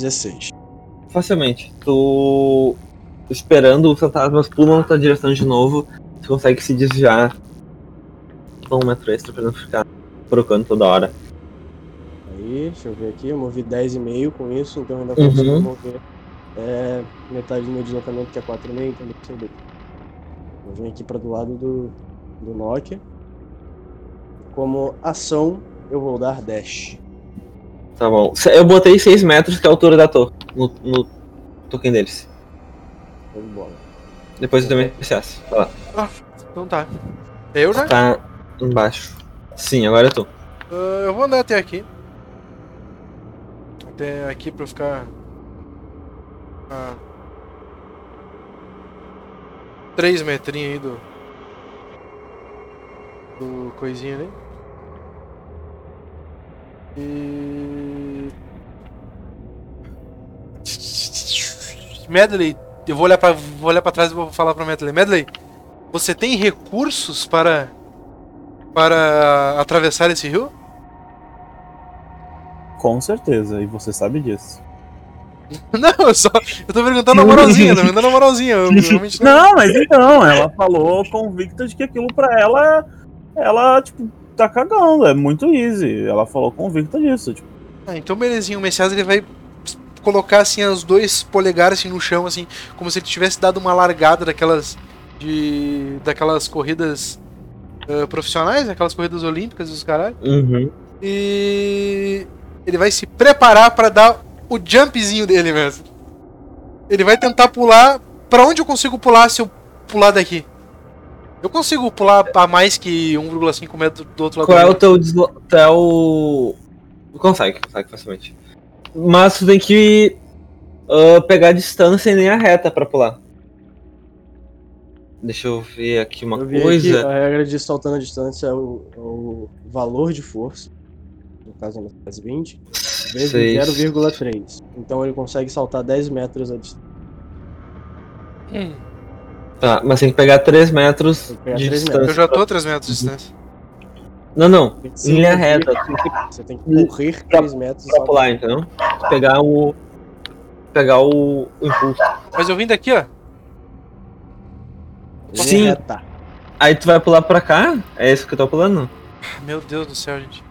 Dezesseis. Facilmente. Tu esperando os fantasmas pulam na tua direção de novo, tu consegue se desviar um metro extra pra não ficar procurando toda hora. Aí, deixa eu ver aqui, eu movi 10,5 com isso, então eu ainda Uhum. consigo mover é, metade do meu deslocamento, que é 4,5, então eu consigo ver. Eu vim aqui para do lado do, do Nokia. Como ação, eu vou dar dash. Tá bom. Eu botei 6 metros, que é a altura da torre, no, no token deles. Depois eu também acesso. Vai lá. Ah, então tá. Eu já? Tá embaixo. Sim, agora é tu. Ah, eu vou andar até aqui. Até aqui pra eu ficar. Ah, três metrinhos aí do. Do coisinha ali. E. Medley, eu vou olhar pra, vou olhar pra trás e vou falar pra Medley. Medley, você tem recursos para. para atravessar esse rio? Com certeza, e você sabe disso. *laughs* Não, eu só. Eu tô perguntando na moralzinha, tô perguntando na moralzinha. Eu *laughs* não. Não, mas então, ela falou convicta de que aquilo pra ela, ela, tipo, tá cagando, é muito easy. Ela falou convicta disso, tipo, Ah, então belezinha, o Messias ele vai colocar assim os dois polegares assim, no chão, assim, como se ele tivesse dado uma largada daquelas. de. daquelas corridas ah, profissionais, aquelas corridas olímpicas dos caralho. Uhum. E ele vai se preparar pra dar o jumpzinho dele mesmo. Ele vai tentar pular. Pra onde eu consigo pular se eu pular daqui? Eu consigo pular a mais que 1,5 metro do outro lado Qual é o teu deslo... teu... Consegue, consegue facilmente. Mas tu tem que ah, pegar distância em linha reta pra pular. Deixa eu ver aqui uma eu vi coisa. aqui, a regra de saltando a distância é o, é o valor de força. No caso, é mais 20. Vezes Seis. 0,3. Então ele consegue saltar 10 metros a distância. Hum, Tá, mas tem que pegar 3 metros pegar de três distância. eu já tô a 3 metros de distância. Não, não. Em linha reta. Você tem que correr 3 metros pra pular, entendeu? Pegar o. Pegar o, o impulso. Mas eu vim daqui, ó. Sim. reta. Aí tu vai pular pra cá? É isso que eu tô pulando? Ah, Meu Deus do céu, gente.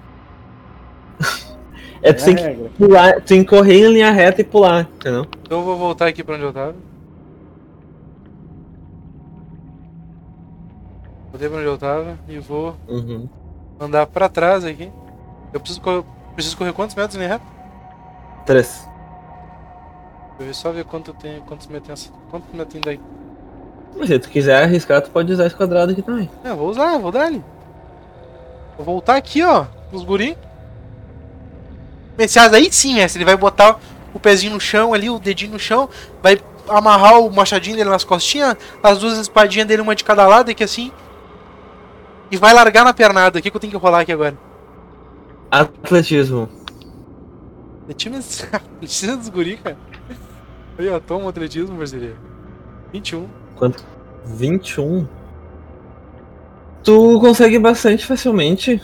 É, tu É tem que regra. pular, tu tem que correr em linha reta e pular, entendeu? Então eu vou voltar aqui pra onde eu tava. Voltei pra onde eu tava e vou Uhum. andar pra trás aqui. Eu preciso correr, preciso correr quantos metros em reto? 3. Eu vou só ver quanto tem, quantos metros, quanto metros tem daí. Mas se tu quiser arriscar, tu pode usar esse quadrado aqui também. É, vou usar, vou dar ali. Vou voltar aqui, ó, nos guri. Messias, aí sim, mestre, ele vai botar o pezinho no chão ali, o dedinho no chão, vai amarrar o machadinho dele nas costinhas, as duas espadinhas dele, uma de cada lado, e que assim. E vai largar na pernada. O que, que eu tenho que rolar aqui agora? Atletismo. Atletismo *laughs* atletismo dos guri, cara. Aí, ó, toma o atletismo, brasileiro. 21. Quanto? 21. Tu consegue bastante facilmente.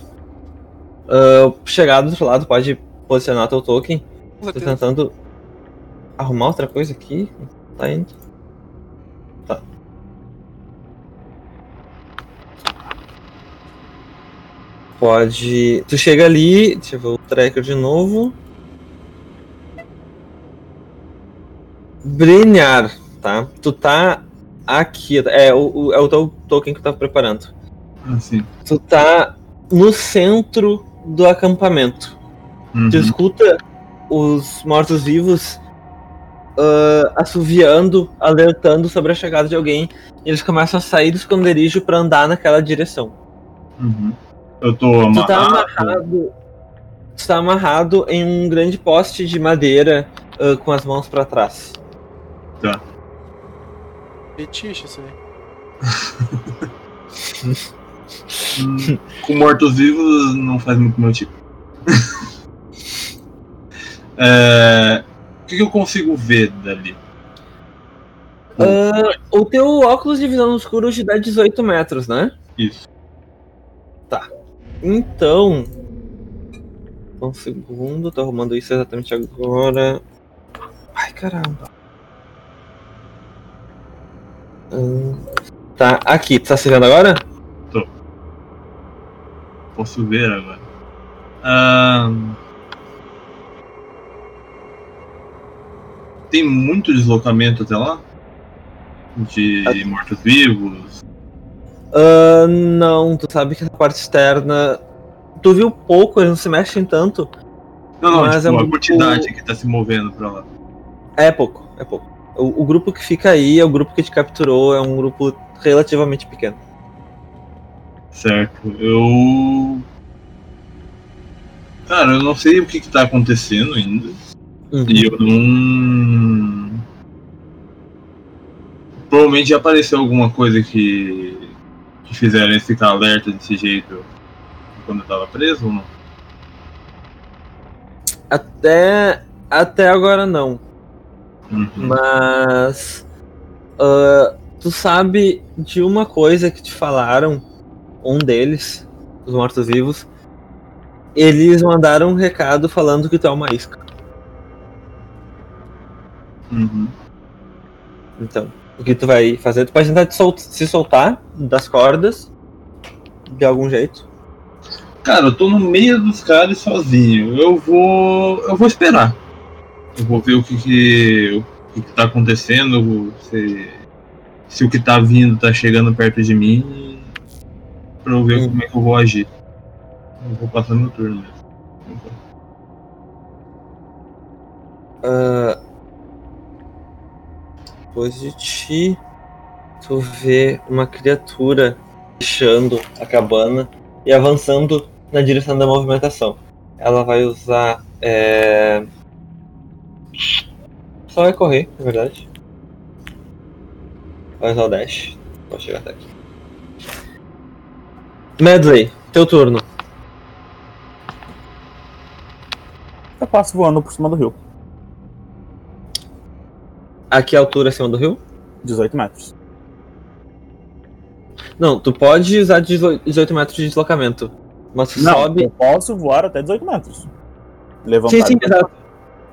ah, chegar do outro lado, pode posicionar teu token. Tô tentando arrumar outra coisa aqui. Tá indo. Pode. Tu chega ali. Deixa eu ver o tracker de novo. Brilhar, tá? Tu tá aqui. É o, é o teu token que tu tá preparando. Assim. Tu tá no centro do acampamento. Uhum. Tu escuta os mortos-vivos ah, assoviando, alertando sobre a chegada de alguém. E eles começam a sair do esconderijo pra andar naquela direção. Uhum. Eu tô Tu tá amarrado. amarrado. Tu tá amarrado em um grande poste de madeira ah, com as mãos pra trás. Fetiche isso aí. *laughs* Com mortos-vivos não faz muito meu tipo. *laughs* É, O que, que eu consigo ver dali? Ah, o teu óculos de visão no escuro te dá 18 metros, né? Isso. Então. Um segundo, tô arrumando isso exatamente agora. Ai caramba. Hum, tá, aqui, tá se vendo agora? Posso ver agora. Ahn, Tem muito deslocamento até lá? De mortos-vivos? Ah, não, tu sabe que a parte externa. Tu viu pouco, eles não se mexem tanto. Não, não, Mas tipo, é um a grupo- quantidade que tá se movendo pra lá. É pouco, é pouco. O, o grupo que fica aí é o grupo que te capturou, é um grupo relativamente pequeno. Certo. Eu. Cara, eu não sei o que, que tá acontecendo ainda. Uhum. E eu não. Provavelmente já apareceu alguma coisa que. Que fizeram eles ficar alerta desse jeito quando eu tava preso ou não? Até. Até agora não. Uhum. Mas. ah, tu sabe de uma coisa que te falaram, um deles, os mortos-vivos. Eles mandaram um recado falando que tu é uma isca. Uhum. Então, o que tu vai fazer? Tu pode tentar te sol- se soltar das cordas. De algum jeito. Cara, eu tô no meio dos caras sozinho. Eu vou. Eu vou esperar. Eu vou ver o que que, o que, que tá acontecendo, se, se o que tá vindo tá chegando perto de mim, pra eu ver como é que eu vou agir. Eu vou passar meu turno mesmo. Ah, depois de ti, tu vê uma criatura deixando a cabana e avançando na direção da movimentação. Ela vai usar. É... Só vai correr, na verdade. Vai usar o dash. Pode chegar até aqui. Medley, teu turno. Eu passo voando por cima do rio. A que altura acima do rio? 18 metros. Não, tu pode usar 18 metros de deslocamento. Mas tu Não, sobe. eu posso voar até 18 metros. Levantar. Sim, sim, exato.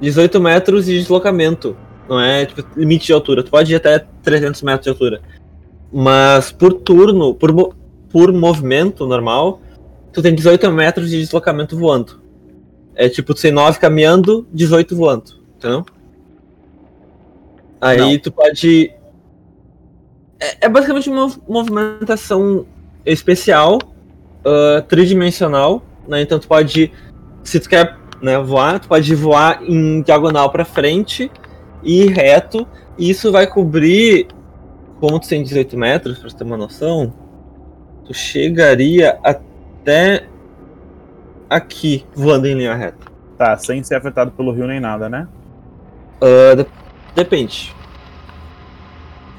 18 metros de deslocamento. Não é tipo limite de altura. Tu pode ir até 300 metros de altura. Mas por turno, por, mo- por movimento normal, tu tem 18 metros de deslocamento voando. É tipo, tu tem 9 caminhando, 18 voando. Entendeu? Aí Não. tu pode. É, é basicamente uma mov- movimentação especial, ah, tridimensional, né? Então tu pode. Se tu quer né, voar, tu pode voar em diagonal pra frente e reto. E isso vai cobrir. Como tu tem 18 metros, pra você ter uma noção, tu chegaria até aqui, voando em linha reta. Tá, sem ser afetado pelo rio nem nada, né? De- depende.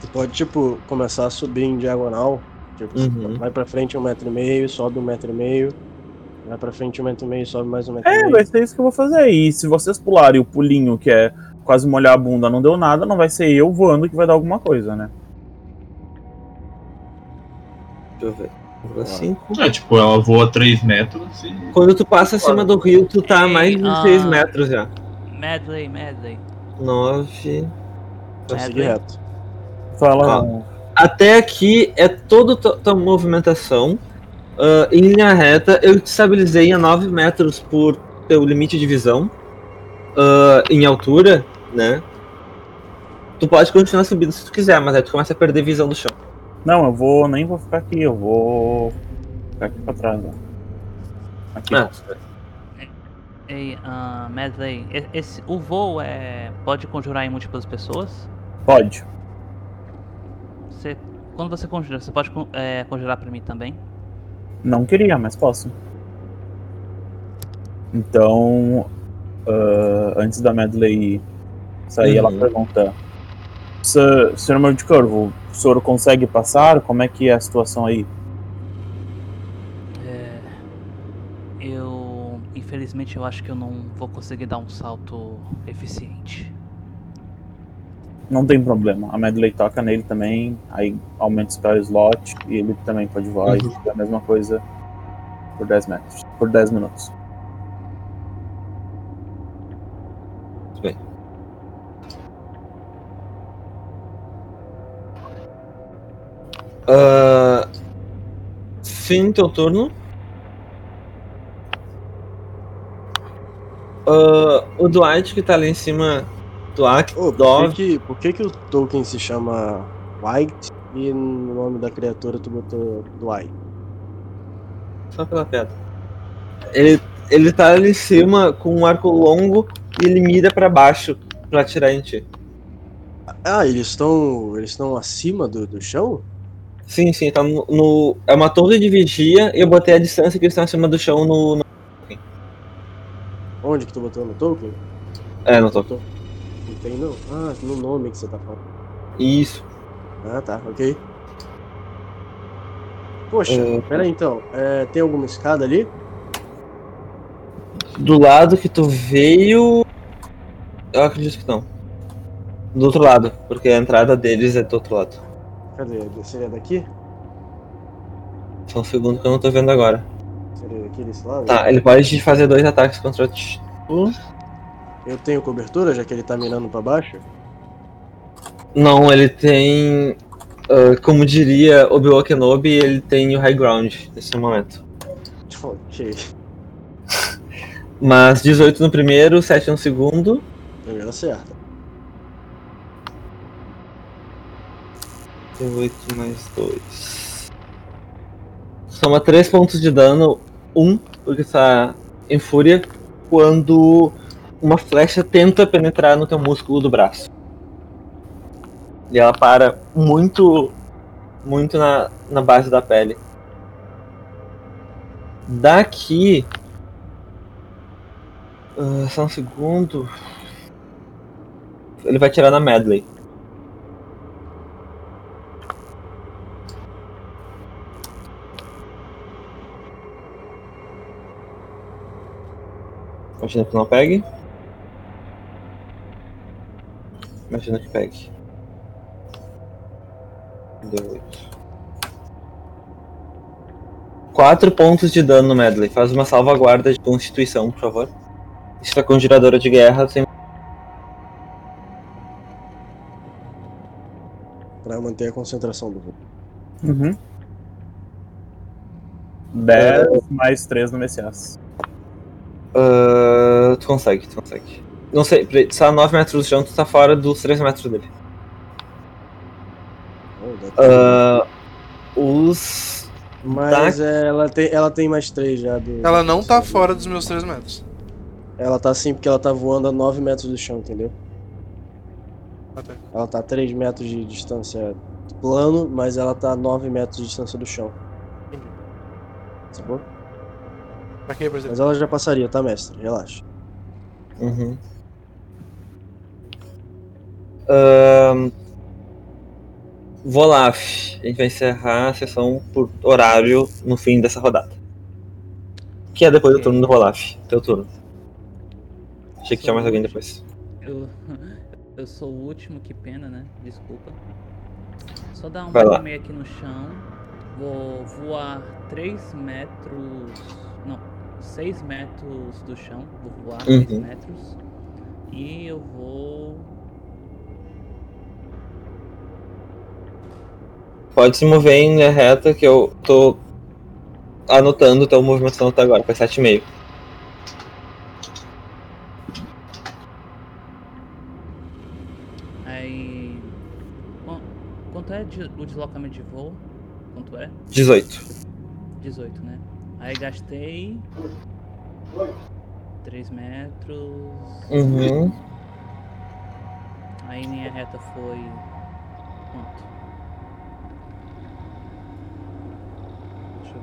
Tu pode, tipo, começar a subir em diagonal Tipo, Uhum. vai pra frente um metro e meio, sobe um metro e meio. Vai pra frente um metro e meio, sobe mais um metro e É, meio. vai ser isso que eu vou fazer. E se vocês pularem o pulinho, que é quase molhar a bunda, não deu nada, não vai ser eu voando que vai dar alguma coisa, né? Deixa eu ver. 5. É, tipo, ela voa 3 metros e. Quando tu passa acima do rio, tu tá a mais de Ah. 6 metros já. Medley, Medley. 9. Vai seguir Medley. reto. Fala. Até aqui é toda tua, tua movimentação. ah, em linha reta, eu te estabilizei a 9 metros por teu limite de visão. ah, em altura, né? Tu pode continuar subindo se tu quiser, mas aí tu começa a perder visão do chão. Não, eu vou. Nem vou ficar aqui, eu vou. Ficar aqui pra trás, ó. Aqui. Ah, Ei, ah, Medley, esse, o voo é, pode conjurar em múltiplas pessoas? Pode. Você, quando você conjura, você pode é, conjurar pra mim também? Não queria, mas posso. Então, ah, antes da Medley sair, ela Uhum. pergunta: "Se- Senhor Corvo, o senhor consegue passar? Como é que é a situação aí? É, eu, infelizmente, eu acho que eu não vou conseguir dar um salto eficiente. Não tem problema. A Medley toca nele também, aí aumenta o spell slot e ele também pode voar Uhum. e a mesma coisa por 10 metros. Por 10 minutos. Ah, fim do teu turno. Ah, o Dwight que tá ali em cima do Ak, Ô, por que, que, por que que o Tolkien se chama White e no nome da criatura tu botou Dwight? Só pela pedra. Ele, ele tá ali em cima com um arco longo e ele mira pra baixo pra atirar em ti. Ah, eles estão. Eles estão acima do, do chão? Sim, sim, tá no, no- É uma torre de vigia e eu botei a distância que eles estão acima do chão no. no- Onde que tu botou no Tolkien? É, no. Botou- Não tem não? Ah, no nome que você tá falando. Isso. Ah, tá, ok. Poxa, É. pera aí então. É, tem alguma escada ali? Do lado que tu veio. Eu acredito que não. Do outro lado, porque a entrada deles é do outro lado. Cadê? Seria daqui? Só um segundo que eu não tô vendo agora. Daqui desse lado? Tá, ele pode fazer dois ataques contra ti. Eu tenho cobertura, já que ele tá mirando pra baixo? Não, ele tem. ah, como diria Obi-Wan Kenobi, ele tem o high ground nesse momento. Ok. Mas 18 no primeiro, 7 no segundo. Primeira certa. 8 mais 2. Soma 3 pontos de dano. 1, porque tá em fúria. Quando uma flecha tenta penetrar no teu músculo do braço. E ela para muito. Muito na, na base da pele. Daqui. ah, só um segundo. Ele vai tirar na medley. Imagina que não pegue. Imagina que pegue. Deu oito. Quatro pontos de dano no Medley. Faz uma salvaguarda de constituição, por favor. Isso é conjuradora de guerra sem. Pra manter a concentração do voo. Uhum. 10 mais 3 no Messias. Ah, tu consegue, tu consegue. Não sei, tu tá a 9 metros do chão, tu tá fora dos 3 metros dele. Oh. Ah, os. Mas é, ela, tem, ela tem mais 3 já. Do, Ela não tá fora dos meus 3 metros. Ela tá assim porque ela tá voando a 9 metros do chão, entendeu? Ah, tá. Ela tá a 3 metros de distância plano, mas ela tá a 9 metros de distância do chão. Entendi. Sacou? Pra quê, por exemplo? Mas ela já passaria, tá, mestre? Relaxa. Uhum. Ahn, Volaf, a gente vai encerrar a sessão por horário no fim dessa rodada. Que é depois do turno do Volaf. Teu turno. Achei que tinha mais alguém depois. Eu, *laughs* eu sou o último, que pena, né? Desculpa. Só dar um meio aqui no chão. Vou voar 3 metros. Não, 6 metros do chão. Vou voar 6 Uhum. metros. E eu vou. Pode se mover em linha reta que eu tô anotando tua movimentação até agora. Foi 7,5. Aí. Qu- Quanto é de- o deslocamento de voo? Quanto é? 18. 18, né? Aí gastei. 3 metros. Uhum. Aí linha reta foi. Quanto? Deixa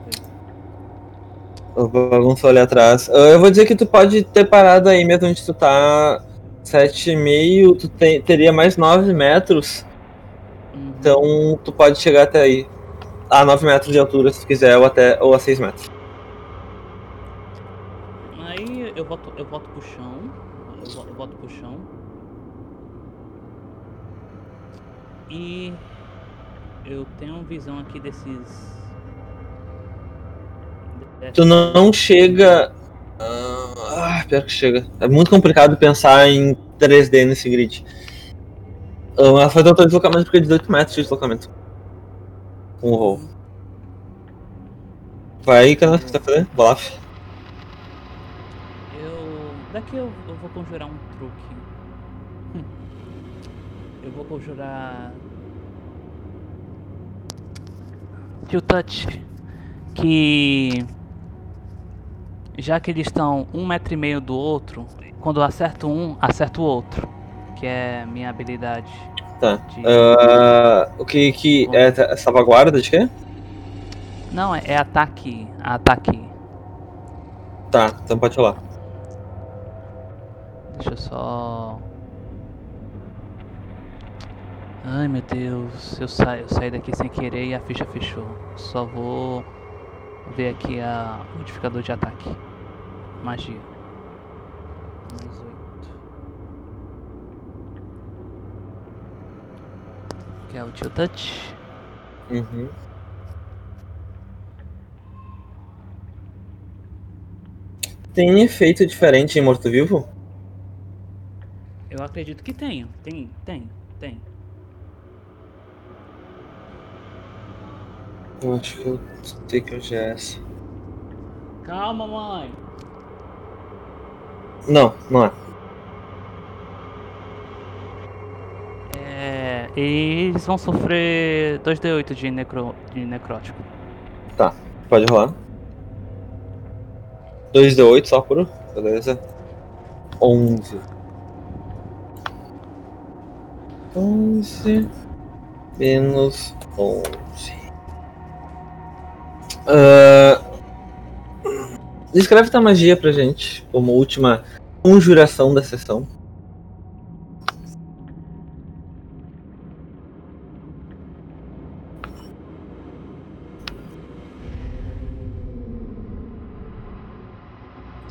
eu ver. Bagunço ali atrás. Ah, Eu vou dizer que tu pode ter parado aí mesmo onde tu tá. 7,5, tu tem- teria mais 9 metros. Uhum. Então tu pode chegar até aí. A 9 metros de altura se tu quiser, ou até ou a 6 metros. Aí eu volto, eu volto pro chão. Eu volto, eu pro chão. E eu tenho visão aqui desses. Tu não chega. Ah, pior que chega. É muito complicado pensar em 3D nesse grid. Ah, Ela faz outro deslocamento porque é 18 metros de deslocamento. Com o roll. Vai, Canas, o que tá fazendo? Bolaf. Daqui eu, eu vou conjurar um truque. Hum. Eu vou conjurar. Kill Touch. Que. Já que eles estão um metro e meio do outro, quando eu acerto um, acerto o outro. Que é minha habilidade. Tá. de- Ah, o que que é salvaguarda de quê? Não, é, é ataque. Ataque. Tá, então pode rolar. Deixa eu só. Ai meu Deus, eu, sa eu saí daqui sem querer e a ficha fechou. Só vou ver aqui a modificador de ataque. Magia. Mais. Que é o Tilt Touch. Uhum. Tem efeito diferente em morto-vivo? Eu acredito que tenho. Tem, tem, tem. Eu acho que eu sei que eu já é essa. Calma, mãe. Não, não é. É, eles vão sofrer 2d8 de, necro, de necrótico. Pode rolar. 2d8 só por. Beleza. 11. 11 menos 11. Ah, descreve tua magia pra gente como última conjuração da sessão.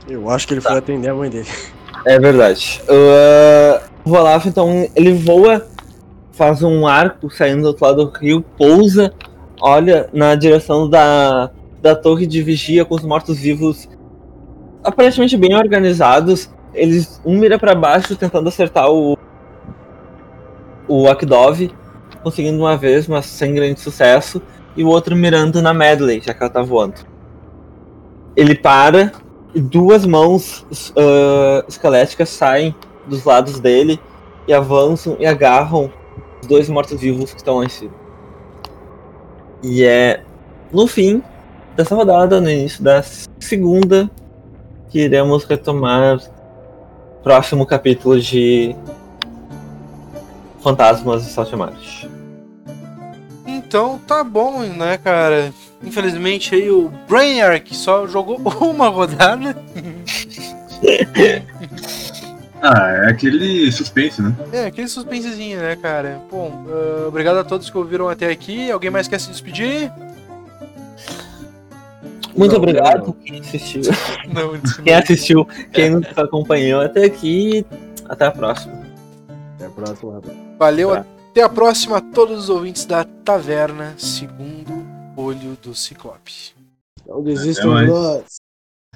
Eu acho que ele foi atender a mãe dele. É verdade. Uh, o Olaf, então, ele voa, faz um arco saindo do outro lado do rio, pousa, olha na direção da, da torre de vigia com os mortos-vivos aparentemente bem organizados. Eles, um mira pra baixo tentando acertar o, o Akdov, conseguindo uma vez, mas sem grande sucesso, e o outro mirando na Medley, já que ela tá voando. Ele para, e duas mãos ah, esqueléticas saem dos lados dele e avançam e agarram os dois mortos-vivos que estão lá em cima. E é no fim dessa rodada, no início da segunda, que iremos retomar o próximo capítulo de Fantasmas e Saltemares. Então tá bom, né, cara? Infelizmente aí o Brainiac só jogou *laughs* uma rodada. *laughs* Ah, é aquele suspense, né? É, aquele suspensezinho, né, cara? Bom, ah, obrigado a todos que ouviram até aqui. Alguém mais quer se despedir? Muito Não, obrigado não. quem assistiu. *laughs* Não. *laughs* Quem assistiu, quem nos acompanhou até aqui. Até a próxima. Até a próxima, rapaz. Valeu, Tá. até a próxima a todos os ouvintes da Taverna Segundo Olho do Ciclope. Não desistam de nós.